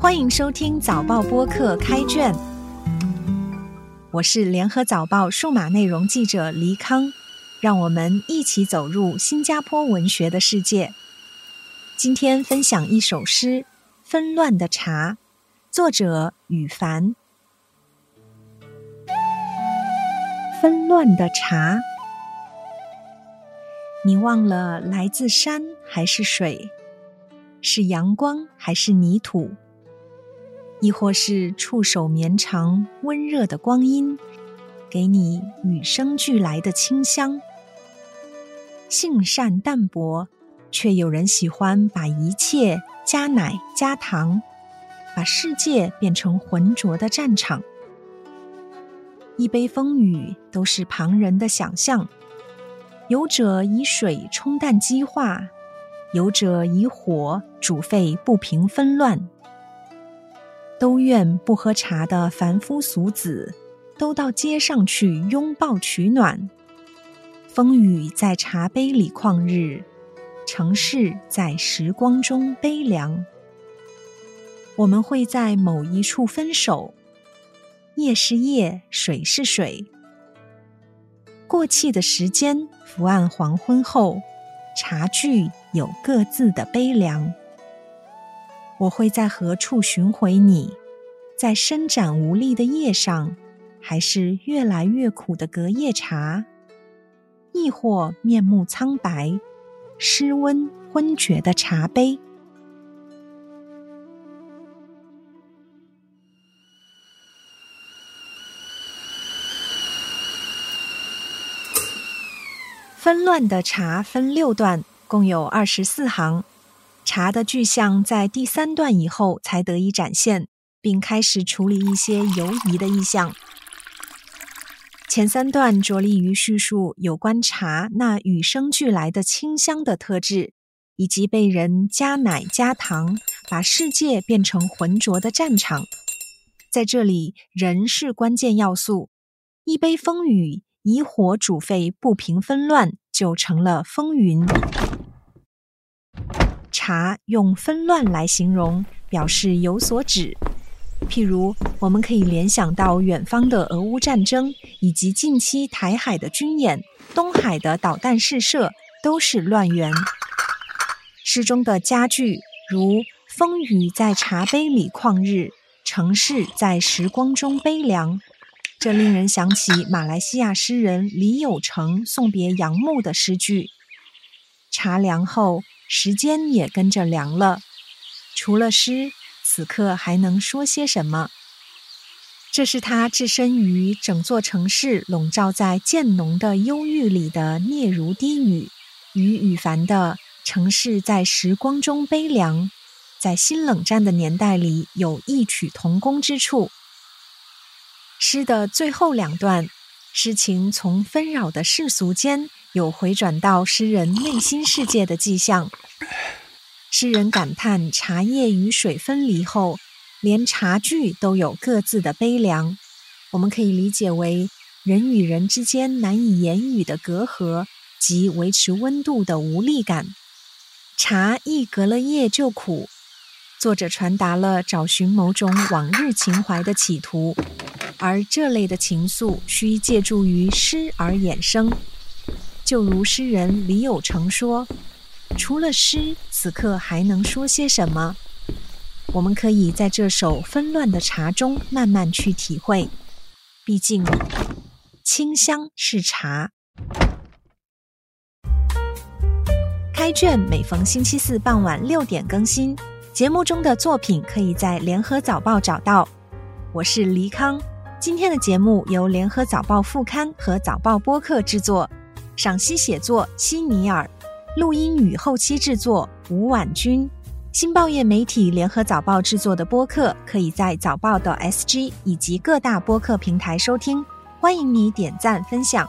欢迎收听早报播客开卷，我是联合早报数码内容记者黎康，让我们一起走入新加坡文学的世界。今天分享一首诗《纷乱的茶》，作者羽凡。纷乱的茶，你忘了来自山还是水？是阳光还是泥土？亦或是触手绵长、温热的光阴，给你与生俱来的清香。性善淡薄，却有人喜欢把一切加奶加糖，把世界变成浑浊的战场。一杯风雨，都是旁人的想象。有者以水冲淡激化，有者以火煮沸不平纷乱。都愿不喝茶的凡夫俗子，都到街上去拥抱取暖。风雨在茶杯里旷日，城市在时光中悲凉。我们会在某一处分手，夜是夜，水是水。过气的时间伏案黄昏后，茶具有各自的悲凉。我会在何处寻回你？在伸展无力的叶上，还是越来越苦的隔夜茶？亦或面目苍白、失温昏厥的茶杯？纷乱的茶分六段，共有二十四行。茶的具象在第三段以后才得以展现，并开始处理一些犹疑的意象。前三段着力于叙述有关茶那与生俱来的清香的特质，以及被人加奶加糖，把世界变成浑浊的战场。在这里，人是关键要素。一杯风雨，以火煮沸不平纷乱，就成了风云。茶用纷乱来形容，表示有所指。譬如，我们可以联想到远方的俄乌战争，以及近期台海的军演、东海的导弹试射，都是乱源。诗中的佳句如“风雨在茶杯里旷日，城市在时光中悲凉”，这令人想起马来西亚诗人李有成送别杨牧的诗句：“茶凉后。”时间也跟着凉了。除了诗，此刻还能说些什么？这是他置身于整座城市笼罩在渐浓的忧郁里的嗫如低语，与羽凡的城市在时光中悲凉，在新冷战的年代里有异曲同工之处。诗的最后两段，诗情从纷扰的世俗间。有回转到诗人内心世界的迹象。诗人感叹茶叶与水分离后，连茶具都有各自的悲凉。我们可以理解为人与人之间难以言语的隔阂及维持温度的无力感。茶一隔了夜就苦。作者传达了找寻某种往日情怀的企图，而这类的情愫需借助于诗而衍生。就如诗人李有成说：“除了诗，此刻还能说些什么？”我们可以在这首纷乱的茶中慢慢去体会。毕竟，清香是茶。开卷每逢星期四傍晚六点更新，节目中的作品可以在联合早报找到。我是黎康，今天的节目由联合早报副刊和早报播客制作。赏析写作：希尼尔，录音与后期制作：吴婉君。新报业媒体联合早报制作的播客，可以在早报的 SG 以及各大播客平台收听。欢迎你点赞分享。